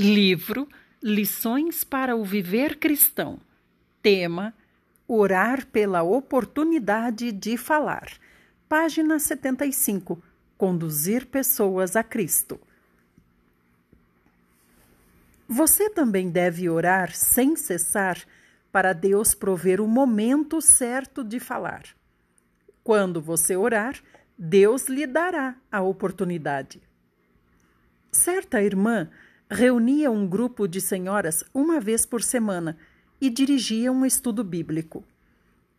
Livro Lições para o Viver Cristão. Tema: Orar pela oportunidade de falar. Página 75. Conduzir pessoas a Cristo. Você também deve orar sem cessar para Deus prover o momento certo de falar. Quando você orar, Deus lhe dará a oportunidade. Certa irmã reunia um grupo de senhoras uma vez por semana e dirigia um estudo bíblico.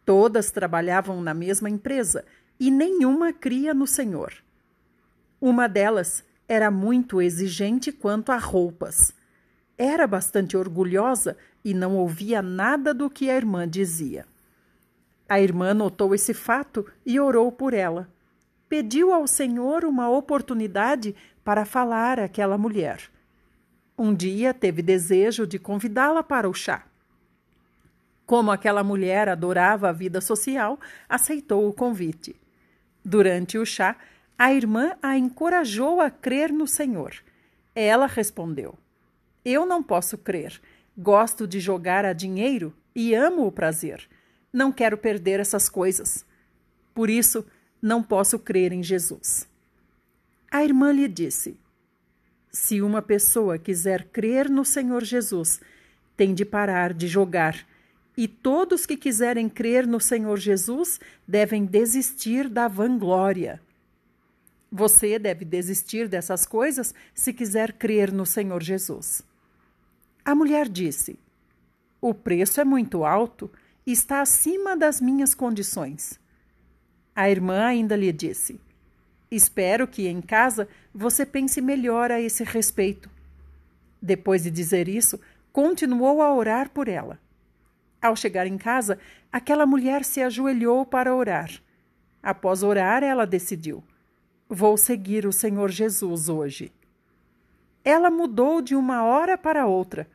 Todas trabalhavam na mesma empresa e nenhuma cria no Senhor. Uma delas era muito exigente quanto a roupas. Era bastante orgulhosa e não ouvia nada do que a irmã dizia. A irmã notou esse fato e orou por ela. Pediu ao Senhor uma oportunidade para falar àquela mulher. Um dia teve desejo de convidá-la para o chá. Como aquela mulher adorava a vida social, aceitou o convite. Durante o chá, a irmã a encorajou a crer no Senhor. Ela respondeu: Eu não posso crer. Gosto de jogar a dinheiro e amo o prazer. Não quero perder essas coisas. Por isso, não posso crer em Jesus. A irmã lhe disse: se uma pessoa quiser crer no Senhor Jesus, tem de parar de jogar. E todos que quiserem crer no Senhor Jesus devem desistir da vanglória. Você deve desistir dessas coisas se quiser crer no Senhor Jesus. A mulher disse: O preço é muito alto e está acima das minhas condições. A irmã ainda lhe disse: Espero que em casa você pense melhor a esse respeito. Depois de dizer isso, continuou a orar por ela. Ao chegar em casa, aquela mulher se ajoelhou para orar. Após orar, ela decidiu: Vou seguir o Senhor Jesus hoje. Ela mudou de uma hora para outra.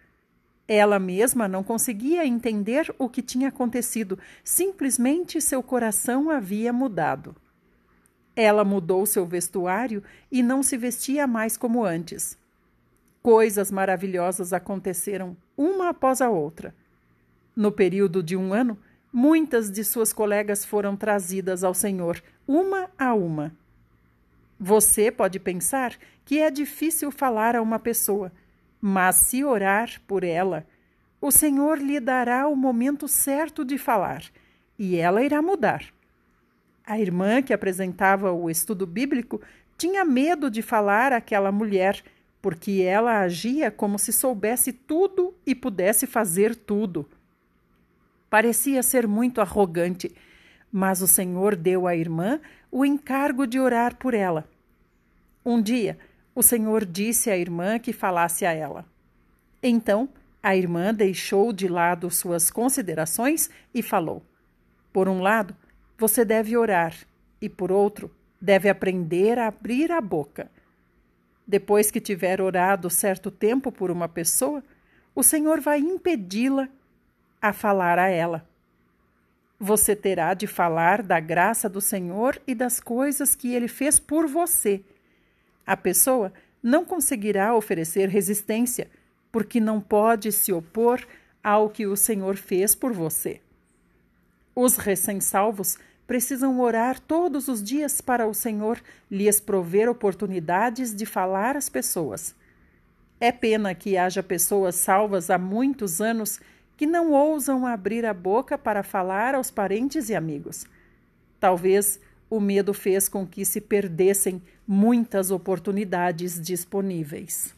Ela mesma não conseguia entender o que tinha acontecido, simplesmente seu coração havia mudado. Ela mudou seu vestuário e não se vestia mais como antes. Coisas maravilhosas aconteceram uma após a outra. No período de um ano, muitas de suas colegas foram trazidas ao Senhor, uma a uma. Você pode pensar que é difícil falar a uma pessoa, mas se orar por ela, o Senhor lhe dará o momento certo de falar e ela irá mudar. A irmã que apresentava o estudo bíblico tinha medo de falar àquela mulher, porque ela agia como se soubesse tudo e pudesse fazer tudo. Parecia ser muito arrogante, mas o Senhor deu à irmã o encargo de orar por ela. Um dia, o Senhor disse à irmã que falasse a ela. Então, a irmã deixou de lado suas considerações e falou: Por um lado, você deve orar e, por outro, deve aprender a abrir a boca. Depois que tiver orado certo tempo por uma pessoa, o Senhor vai impedi-la a falar a ela. Você terá de falar da graça do Senhor e das coisas que ele fez por você. A pessoa não conseguirá oferecer resistência, porque não pode se opor ao que o Senhor fez por você. Os recém-salvos precisam orar todos os dias para o Senhor lhes prover oportunidades de falar às pessoas. É pena que haja pessoas salvas há muitos anos que não ousam abrir a boca para falar aos parentes e amigos. Talvez o medo fez com que se perdessem muitas oportunidades disponíveis.